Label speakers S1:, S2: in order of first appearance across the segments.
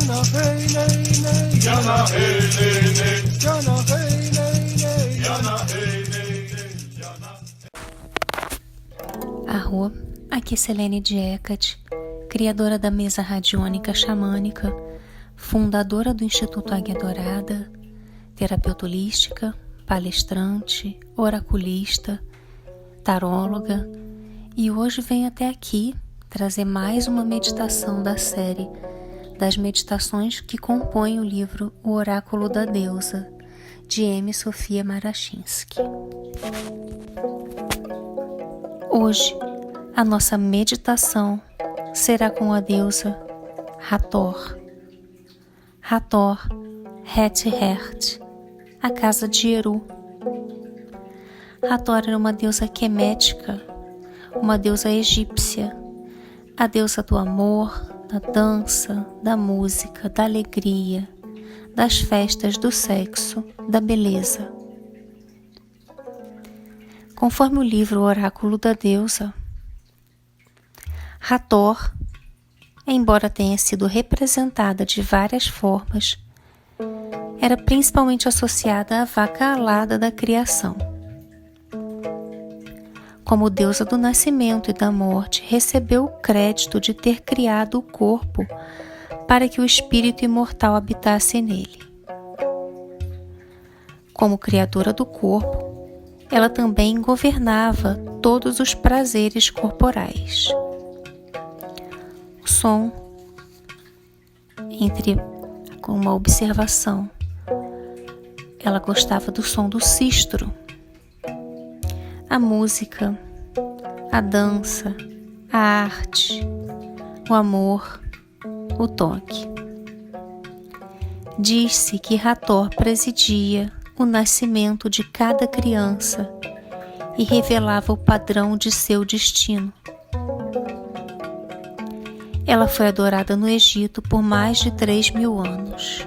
S1: Jana hey nay nay. Jana hey nay nay. Jana hey nay nay. Jana hey nay nay. Jana. Arro, aqui é Selene Diecat, criadora da mesa radiônica xamânica, fundadora do Instituto Águia Dourada, terapeuta holística, palestrante, oraculista, taróloga, e hoje venho até aqui trazer mais uma meditação da série das meditações que compõem o livro O Oráculo da Deusa, de M. Sofia Marachinsky. Hoje, a nossa meditação será com a deusa Hathor. Hathor, Het Hert, a casa de Eru. Hathor era uma deusa quemética, uma deusa egípcia a deusa do amor, da dança, da música, da alegria, das festas, do sexo, da beleza. Conforme o livro Oráculo da Deusa, Hathor, embora tenha sido representada de várias formas, era principalmente associada à vaca alada da criação como deusa do nascimento e da morte, recebeu o crédito de ter criado o corpo para que o espírito imortal habitasse nele. Como criadora do corpo, ela também governava todos os prazeres corporais. O som, entre uma observação, ela gostava do som do sistro a música, a dança, a arte, o amor, o toque. Diz-se que Rator presidia o nascimento de cada criança e revelava o padrão de seu destino. Ela foi adorada no Egito por mais de três mil anos.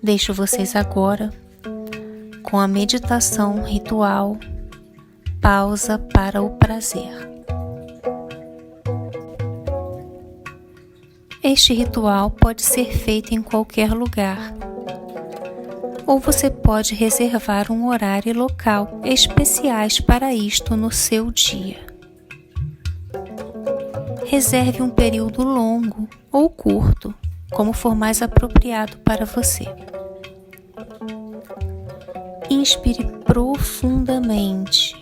S1: Deixo vocês agora com a meditação ritual, pausa para o prazer. Este ritual pode ser feito em qualquer lugar, ou você pode reservar um horário e local especiais para isto no seu dia. Reserve um período longo ou curto, como for mais apropriado para você. Inspire profundamente.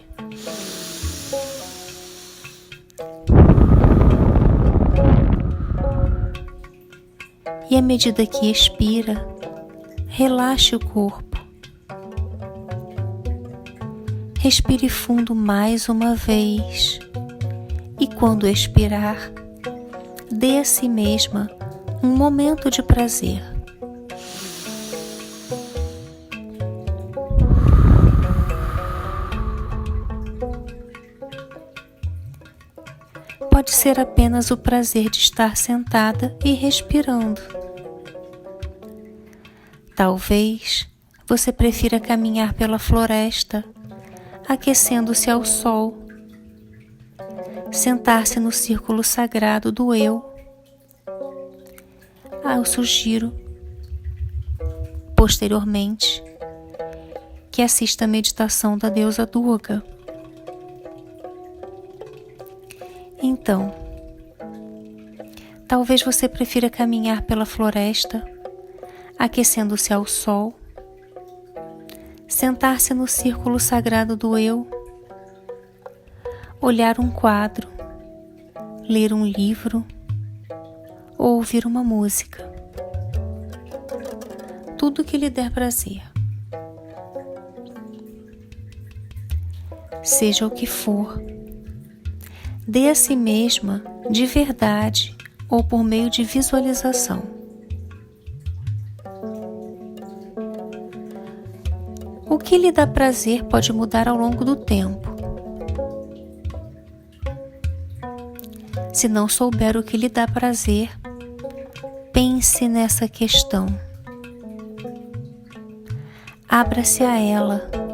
S1: E à medida que expira, relaxe o corpo. Respire fundo mais uma vez. E quando expirar, dê a si mesma um momento de prazer. Pode ser apenas o prazer de estar sentada e respirando. Talvez você prefira caminhar pela floresta, aquecendo-se ao sol, sentar-se no círculo sagrado do eu. Ah, eu sugiro, posteriormente, que assista a meditação da deusa Durga. Então, talvez você prefira caminhar pela floresta, aquecendo-se ao sol, sentar-se no círculo sagrado do eu, olhar um quadro, ler um livro ou ouvir uma música. Tudo que lhe der prazer. Seja o que for dê a si mesma de verdade ou por meio de visualização. O que lhe dá prazer pode mudar ao longo do tempo. Se não souber o que lhe dá prazer, pense nessa questão. Abra-se a ela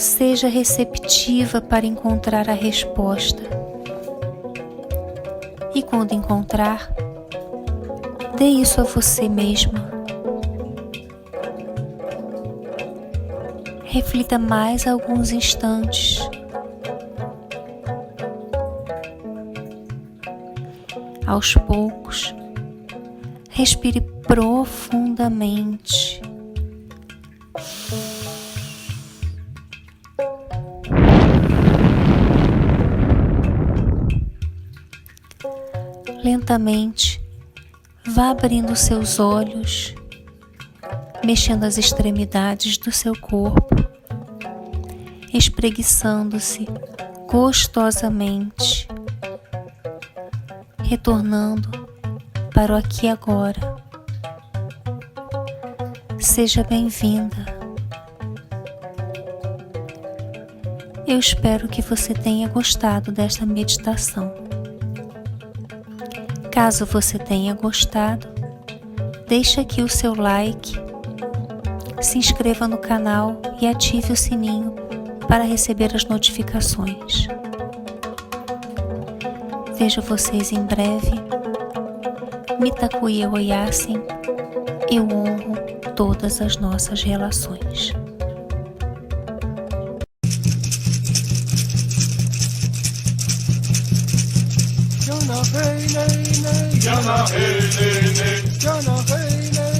S1: Seja receptiva para encontrar a resposta. E quando encontrar, dê isso a você mesma. Reflita mais alguns instantes. Aos poucos, respire profundamente. Lentamente, vá abrindo seus olhos, mexendo as extremidades do seu corpo, espreguiçando-se gostosamente, retornando para o aqui e agora. Seja bem-vinda. Eu espero que você tenha gostado desta meditação. Caso você tenha gostado, deixe aqui o seu like, se inscreva no canal e ative o sininho para receber as notificações. Vejo vocês em breve. Mitakuye Oyasin, eu honro todas as nossas relações.
S2: Jana hey nay nay Jana hey nay nay Jana hey nay nay Jana hey